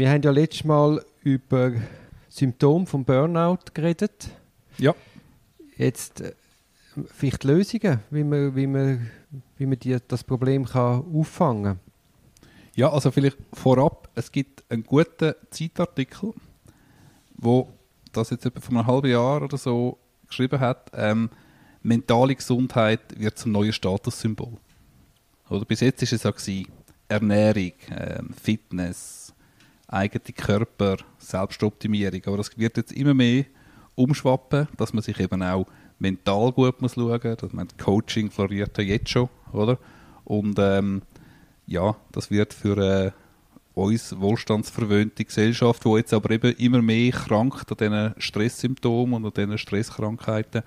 wir haben ja letztes Mal über Symptome vom Burnout geredet. Ja. Jetzt äh, vielleicht Lösungen, wie man, wie man, wie man die, das Problem kann auffangen kann. Ja, also vielleicht vorab, es gibt einen guten Zeitartikel, wo das jetzt etwa vor einem halben Jahr oder so geschrieben hat, ähm, mentale Gesundheit wird zum neuen Statussymbol. Oder bis jetzt ist es auch gewesen, Ernährung, ähm, Fitness, eigene Körper, Selbstoptimierung. Aber das wird jetzt immer mehr umschwappen, dass man sich eben auch mental gut muss schauen muss. Man Coaching floriert ja jetzt schon, oder? Und ähm, ja, das wird für äh, uns wohlstandsverwöhnte Gesellschaft, wo jetzt aber eben immer mehr krankt an diesen Stresssymptomen und an diesen Stresskrankheiten,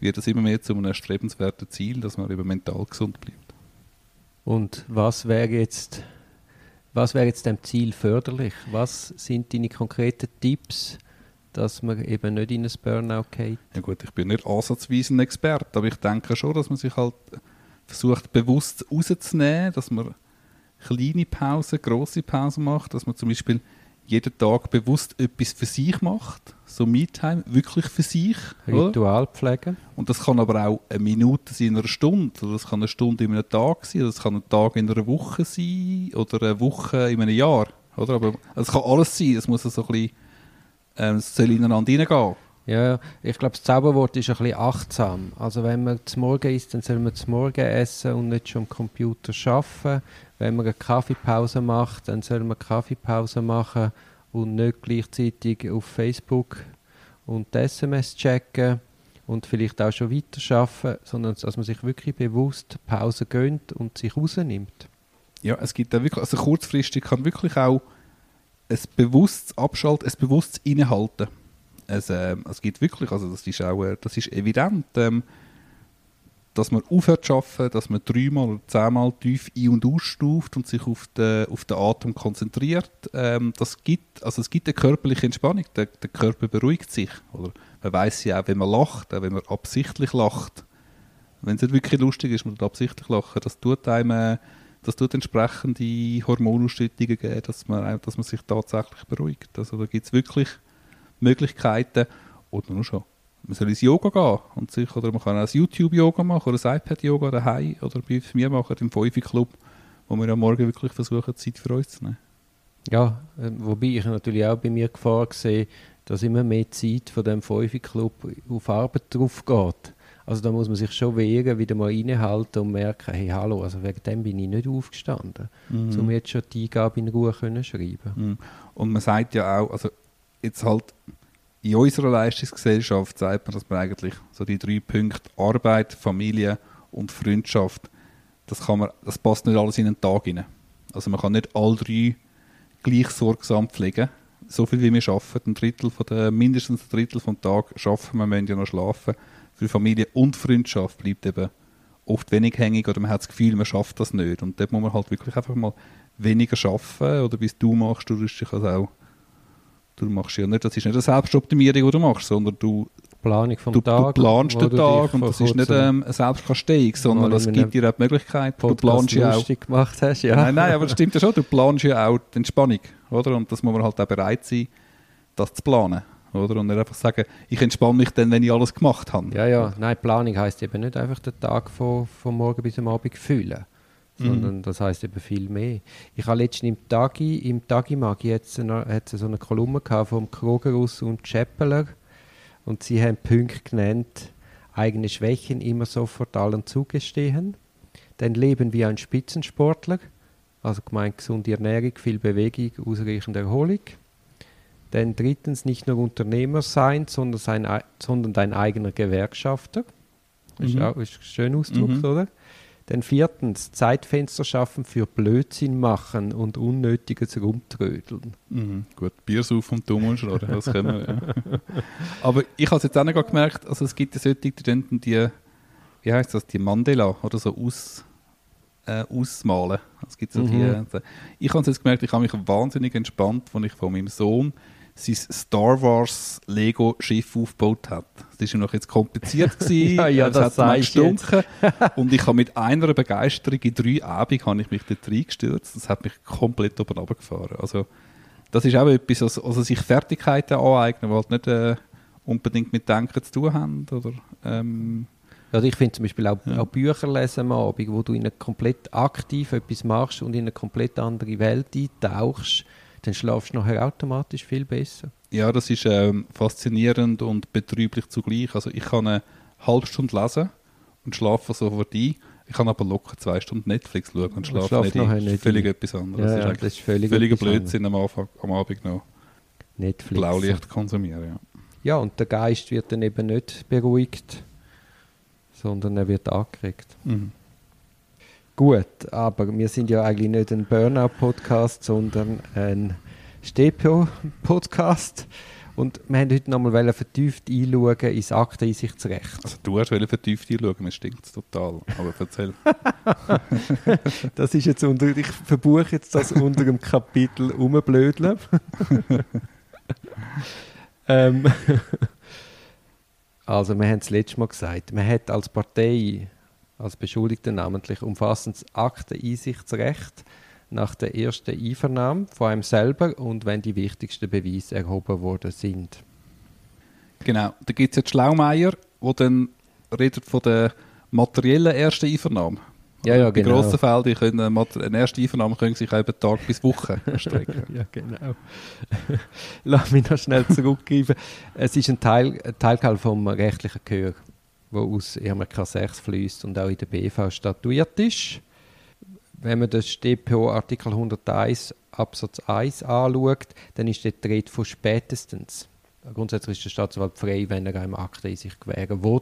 wird es immer mehr zu einem erstrebenswerten Ziel, dass man eben mental gesund bleibt. Und was wäre jetzt, was wäre jetzt dem Ziel förderlich? Was sind deine konkreten Tipps, dass man eben nicht in ein Burnout geht? Ja gut, ich bin nicht ansatzweise ein Experte, aber ich denke schon, dass man sich halt versucht bewusst rauszunehmen, dass man kleine Pausen, große Pausen macht, dass man zum Beispiel jeden Tag bewusst etwas für sich macht, so Me-Time, wirklich für sich. Ritual pflegen. Und das kann aber auch eine Minute sein in einer Stunde, oder das kann eine Stunde in einem Tag sein, oder das kann ein Tag in einer Woche sein, oder eine Woche in einem Jahr. Oder? Aber es kann alles sein, es muss so ein bisschen, ähm, es soll ineinander hineingehen. Ja, ich glaube, das Zauberwort ist ein bisschen achtsam. Also wenn man zum Morgen isst, dann soll man zum Morgen essen und nicht schon am Computer arbeiten. Wenn man eine Kaffeepause macht, dann soll man Kaffeepause machen und nicht gleichzeitig auf Facebook und SMS checken und vielleicht auch schon weiter arbeiten, sondern dass man sich wirklich bewusst Pause gönnt und sich rausnimmt. Ja, es gibt da wirklich, also kurzfristig kann wirklich auch ein bewusstes Abschalten, ein bewusstes Innehalten es, äh, es gibt wirklich, also das ist auch, äh, das ist evident, ähm, dass man aufhört zu arbeiten, dass man dreimal oder zehnmal tief ein- und ausstuft und sich auf den, auf den Atem konzentriert. Ähm, das gibt, also es gibt eine körperliche Entspannung, der, der Körper beruhigt sich. Oder man weiß ja auch, wenn man lacht, auch wenn man absichtlich lacht, wenn es nicht wirklich lustig ist, man absichtlich lachen, das tut einem, äh, das tut entsprechende Hormonausschüttungen geben, dass man, dass man sich tatsächlich beruhigt. Also da gibt es wirklich Möglichkeiten. Oder nur schon. Man soll ins Yoga gehen und sich, oder man kann auch ein YouTube-Yoga machen oder ein iPad-Yoga daheim oder bei mir machen im Feufi-Club, wo wir am Morgen wirklich versuchen, Zeit für uns zu nehmen. Ja, äh, wobei ich natürlich auch bei mir Gefahr sehe, dass immer mehr Zeit von dem Feufi-Club auf Arbeit drauf geht. Also da muss man sich schon wehren, wieder mal reinhalten und merken, hey, hallo, also wegen dem bin ich nicht aufgestanden, mhm. um jetzt schon die Eingabe in Ruhe können schreiben. Mhm. Und man sagt ja auch, also jetzt halt in unserer Leistungsgesellschaft sagt man, dass man eigentlich so die drei Punkte Arbeit, Familie und Freundschaft, das, kann man, das passt nicht alles in einen Tag rein. Also man kann nicht alle drei gleich sorgsam pflegen. So viel wie wir arbeiten, ein Drittel von der, mindestens ein Drittel vom Tag schaffen wir, müssen ja noch schlafen. Für Familie und Freundschaft bleibt eben oft wenig hängig oder man hat das Gefühl, man schafft das nicht. Und dort muss man halt wirklich einfach mal weniger schaffen oder bis du machst, du dich also auch Du machst ja nicht, das ist nicht eine Selbstoptimierung, die du machst, sondern du, Planung vom du, Tag, du planst den Tag und das ist nicht ähm, eine Selbstkasteiung, sondern das gibt dir auch die Möglichkeit, du planst ja auch... gemacht hast, ja. Nein, nein, aber das stimmt ja schon, du planst ja auch die Entspannung, oder? Und das muss man halt auch bereit sein, das zu planen. Oder? Und nicht einfach sagen, ich entspanne mich dann, wenn ich alles gemacht habe. Ja, ja, nein, Planung heisst eben nicht einfach den Tag von, von morgen bis am Abend fühlen sondern mhm. das heißt eben viel mehr. Ich habe letztens im Tagi, im Tagi Magi jetzt eine, hat so eine Kolumne gehabt vom Krogerus und Chappeler und sie haben Punkte genannt, eigene Schwächen immer sofort allen zugestehen, dann leben wie ein Spitzensportler, also gemeint gesunde Ernährung, viel Bewegung, ausreichende Erholung. Dann drittens nicht nur Unternehmer sein, sondern, sein, sondern dein eigener Gewerkschafter. Das mhm. ist auch ist ein schöner Ausdruck, mhm. oder? Dann viertens, Zeitfenster schaffen für Blödsinn machen und unnötiges Rumtrödeln. Mhm, gut, Bier und dumm und schlagen, das können wir, ja. Aber ich habe es jetzt auch noch gemerkt, also es gibt ja solche, die die, wie heißt das, die Mandela oder so aus, äh, ausmalen. Es gibt so mhm. die, ich habe es jetzt gemerkt, ich habe mich wahnsinnig entspannt, als ich von meinem Sohn sein Star Wars Lego Schiff aufgebaut hat. Das war noch jetzt kompliziert gewesen. ja, ja, das, das hat gestunken. und ich habe mit einer Begeisterung in drei Abend habe ich mich dort reingestürzt. Das hat mich komplett oben runtergefahren. Also das ist auch etwas, also, also sich Fertigkeiten aneignen, die halt nicht äh, unbedingt mit Denken zu tun haben. Oder, ähm, Also ich finde zum Beispiel auch, Ja. auch Bücher lesen am Abend, wo du in eine komplett aktiv etwas machst und in eine komplett andere Welt eintauchst, dann schlafst du nachher automatisch viel besser. ja, das ist ähm, faszinierend und betrüblich zugleich. Also ich kann eine halbe Stunde lesen und schlafe sofort ein. Ich kann aber locker zwei Stunden Netflix schauen und schlafe schlaf nicht, ein. nicht Völlig ein. etwas anderes. Ja, das ist das ist völlig völliger. Blödsinn am, Anfang, am Abend noch Netflix. Blaulicht konsumieren. Ja. Ja, und der Geist wird dann eben nicht beruhigt, sondern er wird angeregt. Mhm. Gut, aber wir sind ja eigentlich nicht ein Burnout-Podcast, sondern ein Stepio-Podcast. Und wir haben heute nochmal vertieft einschauen ins Akteneinsichtsrecht. Also du hast vertieft einschauen, mir stinkt es total. Aber erzähl. Das ist jetzt unter, ich verbuche jetzt das unter dem Kapitel Umblödeln. ähm, also, wir haben es letztes Mal gesagt, man hat als Partei, als Beschuldigte namentlich, umfassendes Akteneinsichtsrecht nach der ersten Einvernahme von einem selber und wenn die wichtigsten Beweise erhoben worden sind. Genau, da gibt es jetzt Schlaumeier, der dann redet von der materiellen ersten Einvernahme. Ja, ja, Die genau. grossen Fälle, die können, eine mat- eine erste Einvernahme können sich über Tag bis Woche erstrecken. Ja, genau. Lass mich noch schnell zurückgreifen. Es ist ein Teil, ein Teilteil vom rechtlichen Gehör, wo aus RMK 6 fließt und auch in der BV statuiert ist. Wenn man das StPO Artikel 101 Absatz 1 anschaut, dann ist dort die Rede von spätestens. Grundsätzlich ist der Staatsanwalt frei, wenn er einem Akte in sich gewähren will.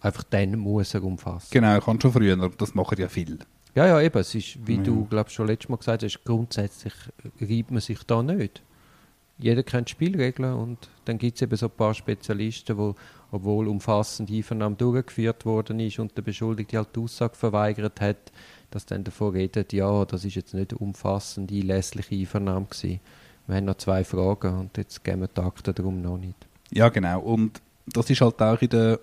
Einfach dann muss er umfassen. genau, ich kann schon früher, das machen ja viel. Ja, ja, eben. Es ist, wie Ja. du, glaube schon letztes Mal gesagt hast, grundsätzlich reibt man sich da nicht. Jeder kennt die Spielregeln und dann gibt es eben so ein paar Spezialisten, wo, obwohl umfassend Einvernahme durchgeführt worden ist und der Beschuldigte halt die Aussage verweigert hat, dass dann davon redet, ja, das ist jetzt nicht umfassend einlässliche Einvernahme gewesen. Wir haben noch zwei Fragen und jetzt geben wir die Akten darum noch nicht. Ja, genau. Und das ist halt auch in der,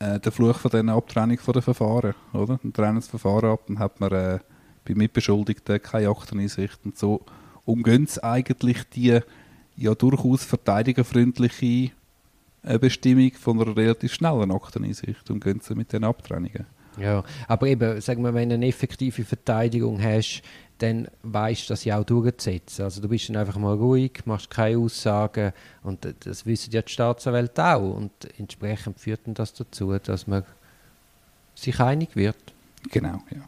äh, der Fluch von dieser Abtrennung von den Verfahren, oder? Dann trennen das Verfahren ab, dann hat man äh, bei Mitbeschuldigten keine Akteneinsicht und so umgehen sie eigentlich die ja durchaus verteidigerfreundliche äh, Bestimmung von einer relativ schnellen Akteneinsicht und gehen sie mit den Abtrennungen. Ja, aber eben, sagen wir, wenn du eine effektive Verteidigung hast, dann weißt du das ja auch durchzusetzen. Also du bist dann einfach mal ruhig, machst keine Aussagen und das wissen ja die Staatsanwälte auch und entsprechend führt dann das dazu, dass man sich einig wird. Genau, ja.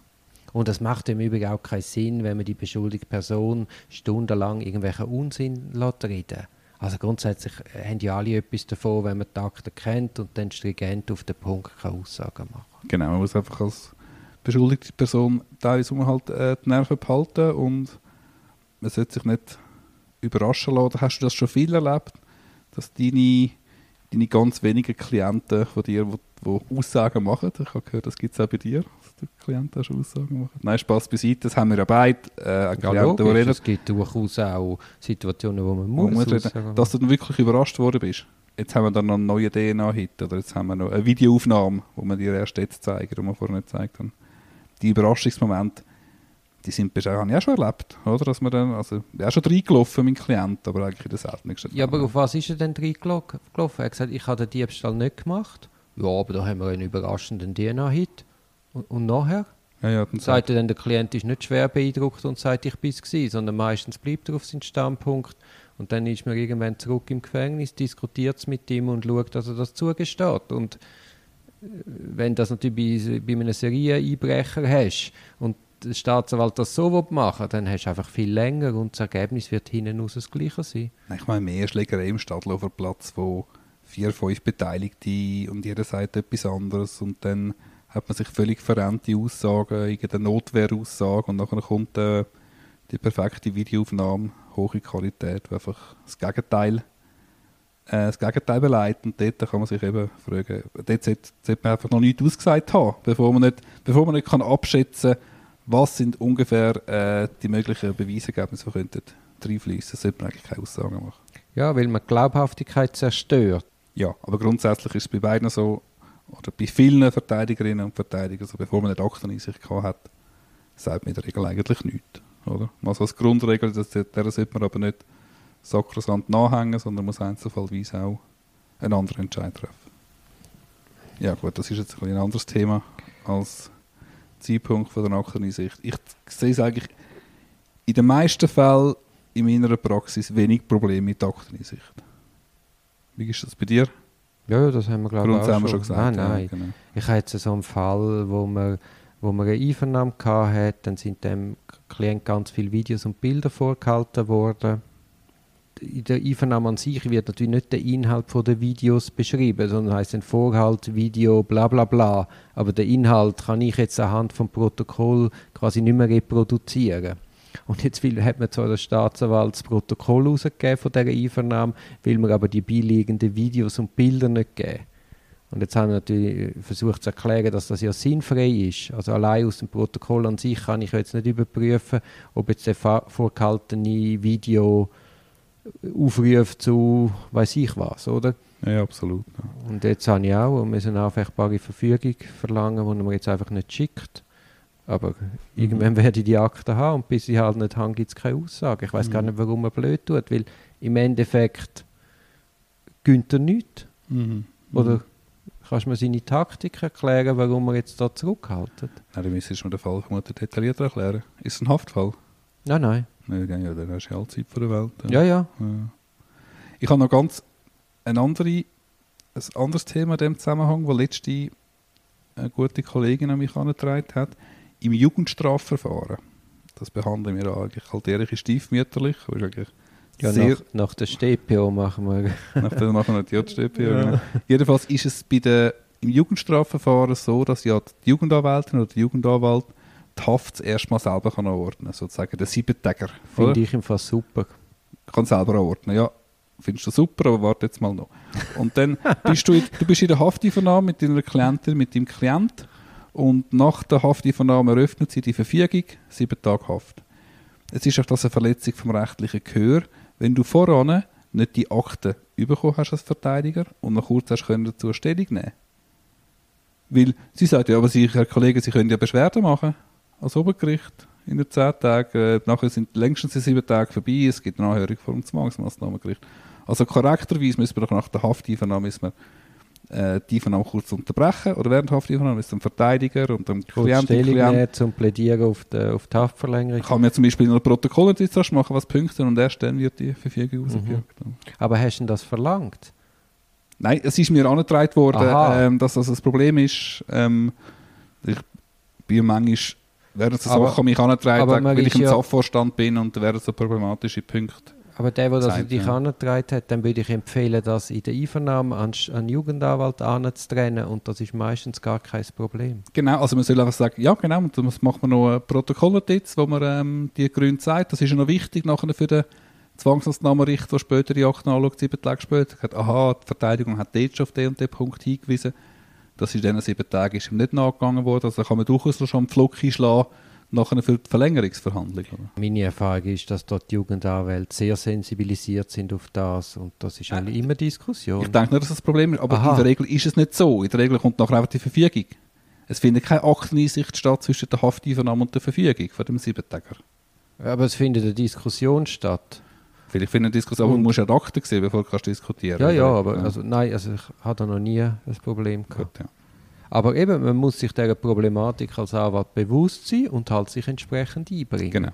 Und das macht im Übrigen auch keinen Sinn, wenn man die beschuldigte Person stundenlang irgendwelchen Unsinn lässt reden. Also grundsätzlich äh, haben ja alle etwas davon, wenn man die Akten kennt und dann stringent auf den Punkt keine Aussagen machen Genau, man muss einfach als beschuldigte Person teilweise halt, äh, die Nerven behalten und man sollte sich nicht überraschen lassen. Hast du das schon viel erlebt, dass deine, deine ganz wenigen Klienten von dir, die, die Aussagen machen, ich habe gehört, das gibt es auch bei dir, dass die Klienten schon Aussagen machen. Nein, Spaß beiseite, das haben wir ja beide. Äh, Ja, die logisch, reden, es gibt durchaus auch Situationen, wo man wo muss man aussagen. reden, dass du dann wirklich überrascht worden bist. Jetzt haben wir dann noch einen neuen DNA-Hit oder jetzt haben wir noch eine Videoaufnahme, wo wir dir erst jetzt zeigen, die wir vorher nicht gezeigt haben. Die Überraschungsmomente, die sind bisher, habe ich auch schon erlebt, oder? Dass man dann, also, ich bin auch schon reingelaufen, mein Klient, aber eigentlich in der seltensten Ja, aber auf was ist er denn reingelaufen? Er hat gesagt, ich habe den Diebstahl nicht gemacht. Ja, aber da haben wir einen überraschenden DNA-Hit. Und, und nachher? ja, ja, dann Sagt er dann, der Klient ist nicht schwer beeindruckt und sagt, ich bin es gewesen, sondern meistens bleibt er auf seinem Standpunkt. Und dann ist man irgendwann zurück im Gefängnis, diskutiert es mit ihm und schaut, dass er das zugesteht. Und äh, wenn das natürlich bei, bei einem Serieneinbrecher hast und der Staatsanwalt das so machen dann hast du einfach viel länger und das Ergebnis wird hinten raus das gleiche sein. Ich meine, mehr Schlägerei im Stadtlofer Platz, wo vier, fünf Beteiligte und jeder sagt etwas anderes und dann hat man sich völlig verrennte Aussagen, irgendeine Notwehraussage und dann kommt äh, die perfekte Videoaufnahme, hohe Qualität, die einfach das Gegenteil, äh, das Gegenteil beleidigt und dort kann man sich eben fragen, dort sollte, sollte man einfach noch nichts ausgesagt haben, bevor man nicht, bevor man nicht kann abschätzen was sind ungefähr äh, die möglichen Beweisergebnisse, die könnten reinfließen, sollte man eigentlich keine Aussagen machen. Ja, weil man die Glaubhaftigkeit zerstört. Ja, aber grundsätzlich ist es bei beiden so, oder bei vielen Verteidigerinnen und Verteidigern, so, bevor man eine Akteneinsicht gehabt hat, sagt man in der Regel eigentlich nichts. Oder? Also als Grundregel, das, der sollte man aber nicht sakrosant nachhängen, sondern muss einzelfallweise auch einen anderen Entscheid treffen. Ja gut, das ist jetzt ein, ein anderes Thema als Zeitpunkt von der Akteneinsicht. Ich sehe es eigentlich in den meisten Fällen in meiner Praxis wenig Probleme mit der Akteneinsicht. Wie ist das bei dir? Ja, das haben wir glaube ich auch schon, schon gesagt. Nein, nein. Ja, genau. Ich hatte jetzt so einen Fall, wo man wo man eine Einvernahme hatte, dann sind dem Klient ganz viele Videos und Bilder vorgehalten worden. In der Einvernahme an sich wird natürlich nicht der Inhalt der Videos beschrieben, sondern heißt ein Vorhalt, Video, bla bla bla. Aber den Inhalt kann ich jetzt anhand vom Protokoll quasi nicht mehr reproduzieren. Und jetzt hat man zwar der Staatsanwalt das Protokoll rausgegeben von dieser Einvernahme, will man aber die beiliegenden Videos und Bilder nicht geben. Und jetzt haben wir natürlich versucht zu erklären, dass das ja sinnfrei ist. Also allein aus dem Protokoll an sich kann ich jetzt nicht überprüfen, ob jetzt der vorgehaltene Video aufruft zu weiß ich was, oder? Ja, absolut. Ja. Und jetzt habe ich auch, wir müssen eine aufwägbare Verfügung verlangen, die man jetzt einfach nicht schickt. Aber mhm. irgendwann werde ich die Akte haben und bis ich halt nicht habe, gibt es keine Aussage. Ich weiß mhm. gar nicht, warum man blöd tut, weil im Endeffekt gönnt er nichts. Mhm. Oder Kannst du mir seine Taktik erklären, warum er jetzt da zurückhalten? Nein, dann müsstest du mir den Fall detaillierter erklären. Ist es ein Haftfall? Nein, nein. Ja, dann hast du ja alle Zeit der Welt. Ja, ja. ja. Ich habe noch ganz ein, andere, ein anderes Thema in diesem Zusammenhang, das letzte eine gute Kollegin an mich herangetragen hat. Im Jugendstrafverfahren. Das behandeln wir eigentlich halt stiefmütterlich. Das ist eigentlich ja, nach, nach, der StPO machen wir. nach der machen wir die JStPO, ja. genau. Jedenfalls ist es bei der, im Jugendstrafverfahren so, dass ja die Jugendanwältin oder der Jugendanwalt die Haft erstmal selber kann anordnen kann, sozusagen der Siebentäger. Finde ich im Fall super. Kann selber anordnen, ja. Findest du super, aber warte jetzt mal noch. Und dann bist du, in, du bist in der Hafteinvernahme mit deiner Klientin, mit deinem Klient und nach der Hafteinvernahme eröffnet sie die Verfügung, sieben Tage Haft. Es ist auch das eine Verletzung vom rechtlichen Gehör, wenn du voran nicht die Akte bekommen hast als Verteidiger und noch kurz hast können dazu Stellung nehmen. Weil sie sagt ja, aber Sie, Herr Kollege, Sie können ja Beschwerden machen als Obergericht in den zehn Tagen. Äh, nachher sind längstens die sieben Tage vorbei, es gibt eine Anhörung vor dem Zwangsmaßnahmengericht. Also korrekterweise müssen wir doch nach der Hafteinvernahme müssen wir äh, die Einvernahme kurz unterbrechen oder während der Hafteinvernahme ist dem Verteidiger und dem Klient. Klient zum Plädieren auf die, auf die Haftverlängerung. Kann man zum Beispiel einen Protokollnotiz machen, was Punkte und erst dann wird die Verfügung mhm. Aber hast du das verlangt? Nein, es ist mir angetragen worden, ähm, dass das ein Problem ist. Ähm, ich bin manchmal während der Sache mich angetragen, weil ich im ja Sachvorstand bin und wären so problematische Punkte aber der, der das dich ja. angetragen hat, dann würde ich empfehlen, das in der Einvernahme an, an Jugendanwalt anzutrennen und das ist meistens gar kein Problem. Genau, also man soll einfach sagen, ja genau, und dann macht man noch ein Protokollnotiz, wo man ähm, die Gründe sagt. Das ist ja noch wichtig nachher für den Zwangsmaßnahmenrichter, der später die Akten anschaut, sieben Tage später, sagt, aha, die Verteidigung hat dort schon auf den und den Punkt hingewiesen. Das ist in diesen sieben Tagen ist ihm nicht nachgegangen worden, also kann man durchaus schon am Pflock einschlagen nachher für die Verlängerungsverhandlung? Oder? Meine Erfahrung ist, dass dort die Jugendanwälte sehr sensibilisiert sind auf das und das ist eigentlich immer Diskussion. Ich denke nicht, dass das Problem ist, aber Aha. in der Regel ist es nicht so. In der Regel kommt nachher einfach die Verfügung. Es findet keine Akteneinsicht statt zwischen der Hafteinvernahme und der Verfügung von dem Siebentager. Aber es findet eine Diskussion statt. Vielleicht findet eine Diskussion, aber du musst ja Akten sehen, bevor du diskutieren kannst. Ja, ja, aber Also, nein, also ich hatte noch nie ein Problem gehabt. Gut, ja. Aber eben, man muss sich dieser Problematik als Anwalt bewusst sein und halt sich entsprechend einbringen. Genau.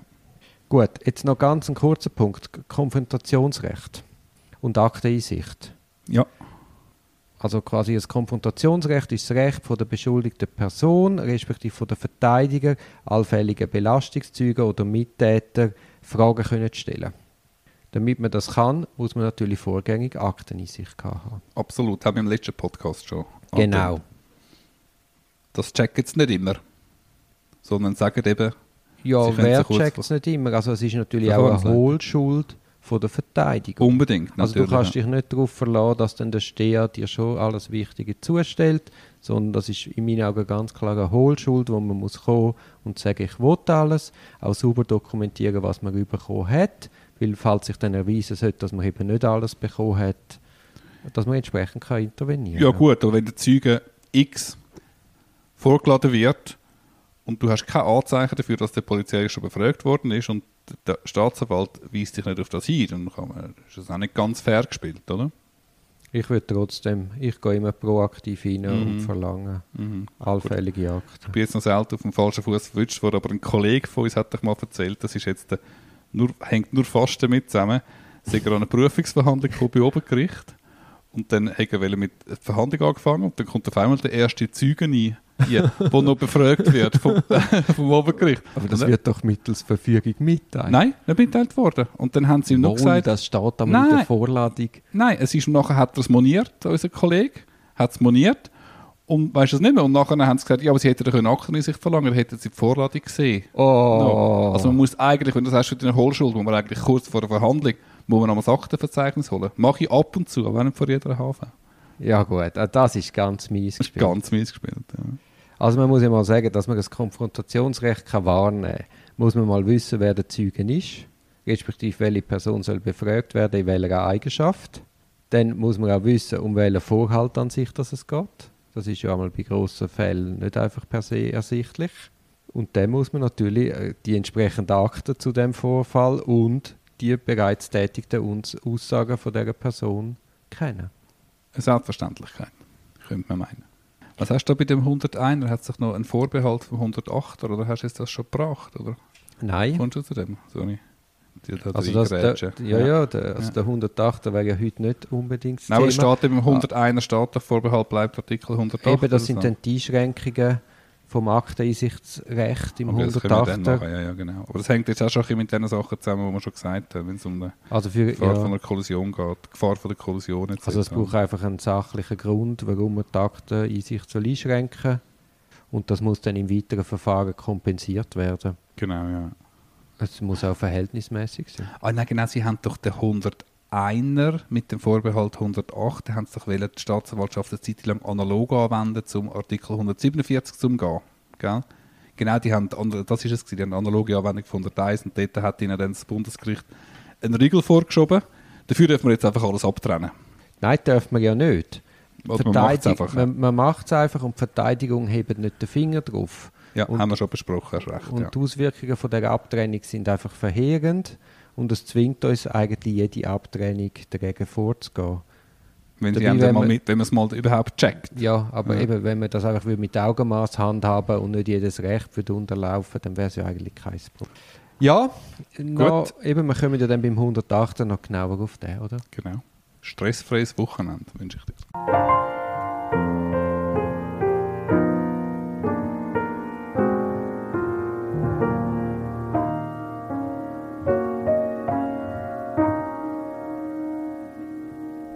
Gut, jetzt noch ganz ein kurzer Punkt. Konfrontationsrecht und Akteneinsicht. Ja. Also quasi das Konfrontationsrecht ist das Recht von der beschuldigten Person, respektive von der Verteidiger, allfällige Belastungszeugen oder Mittäter Fragen können zu stellen. Damit man das kann, muss man natürlich vorgängig Akteneinsicht haben. Absolut, haben wir im letzten Podcast schon. Genau. Das checken sie nicht immer. Sondern sagen eben, ja, wer checkt es nicht immer? Also es ist natürlich auch eine Hohlschuld von der Verteidigung. Unbedingt, Also du kannst ja. dich nicht darauf verlassen, dass dann der Steher dir schon alles Wichtige zustellt, sondern das ist in meinen Augen ganz klar eine Hohlschuld, wo man muss kommen und sagen, ich will alles, auch sauber dokumentieren, was man bekommen hat, weil falls sich dann erweisen sollte, dass man eben nicht alles bekommen hat, dass man entsprechend kann intervenieren kann. Ja gut, aber wenn der Zeuge X vorgeladen wird und du hast kein Anzeichen dafür, dass der Polizei schon befragt worden ist und der Staatsanwalt weist dich nicht auf das hin, dann kann man, ist das auch nicht ganz fair gespielt, oder? Ich würde trotzdem, ich gehe immer proaktiv rein Mhm. und verlange Mhm. allfällige Ich Akten. bin jetzt noch selten auf dem falschen Fuß verwünscht worden, aber ein Kollege von uns hat doch mal erzählt, das ist jetzt der, nur, hängt nur fast damit zusammen, sie an eine Berufungsverhandlung gekommen bei Obergericht und dann hat er mit der Verhandlung angefangen und dann kommt auf einmal der erste Zeuge rein, der noch befragt wird vom, vom Obergericht. Aber das wird doch mittels Verfügung mitteilt. Nein, nicht mitteilt worden. Und dann haben sie ihm noch gesagt, das steht aber in Nein. der Vorladung. Nein, es ist nachher hat er es moniert, unser Kollege, hat es moniert und weißt du es nicht mehr. Und nachher haben sie gesagt, ja, aber sie hätten eine Akteneinsicht verlangen, hätten sie die Vorladung gesehen. Oh. No. Also man muss eigentlich, wenn du sagst, für eine Hohlschuld, wo man eigentlich kurz vor der Verhandlung, muss man nochmal das Aktenverzeichnis holen. Mache ich ab und zu, aber nicht vor jeder Hafen. ja gut, äh, das ist ganz mies Das gespielt. ganz mies gespielt. Ja. Also man muss ja mal sagen, dass man das Konfrontationsrecht kann wahrnehmen kann, muss man mal wissen, wer der Zeuge ist, respektive welche Person soll befragt werden, in welcher Eigenschaft. Dann muss man auch wissen, um welchen Vorhalt an sich dass es geht. Das ist ja einmal bei grossen Fällen nicht einfach per se ersichtlich. Und dann muss man natürlich äh, die entsprechenden Akten zu dem Vorfall und die bereits tätigten Uns- Aussagen von dieser Person kennen. Eine Selbstverständlichkeit, könnte man meinen. Was hast du bei dem 101er? Hat sich noch ein Vorbehalt vom 108er oder hast du das schon gebracht? Oder Nein. kommst du zu dem? Sorry. Die da Also das, der, ja, ja, der, also Ja. der 108 wäre ja heute nicht unbedingt das Nein, Thema. steht eben im 101er steht der Vorbehalt bleibt Artikel 108. Eben, das sind so. dann die Einschränkungen vom Akteneinsichtsrecht im Okay, das können wir dann 108. machen, ja, ja, genau. Aber das hängt jetzt auch schon mit den Sachen zusammen, die wir schon gesagt haben, wenn es um die Also, für, Gefahr von ja, einer Kollision geht, Gefahr von der Kollision etc. also es braucht einfach einen sachlichen Grund, warum man die Akteneinsicht soll einschränken und das muss dann im weiteren Verfahren kompensiert werden. Genau, ja. Es muss auch verhältnismäßig sein. Ah, nein, genau, sie haben doch den 101er mit dem Vorbehalt 108, da haben sie doch wollen, die Staatsanwaltschaft eine Zeit lang analog anwenden zum Artikel 147 zum gehen. Gell? Genau, die haben, das ist es, die haben eine analoge Anwendung von 101 und dort hat ihnen dann das Bundesgericht einen Riegel vorgeschoben. Dafür dürfen wir jetzt einfach alles abtrennen. Nein, darf man ja nicht. Also man macht's Verteidig- einfach. man, man macht es einfach und die Verteidigung hebt nicht den Finger drauf. Ja, Und- haben wir schon besprochen, hast recht. Und ja. die Auswirkungen von der Abtrennung sind einfach verheerend und es zwingt uns eigentlich jede Abtrennung dagegen vorzugehen. Wenn, dabei, wenn man- mit, wenn man es mal überhaupt checkt. Ja, aber Ja. eben, wenn man das einfach mit Augenmaß handhaben und nicht jedes Recht würde unterlaufen, dann wäre es ja eigentlich kein Problem. Ja, noch, eben, wir kommen ja dann beim 108 noch genauer auf den, oder? Genau. Stressfreies Wochenende wünsche ich dir.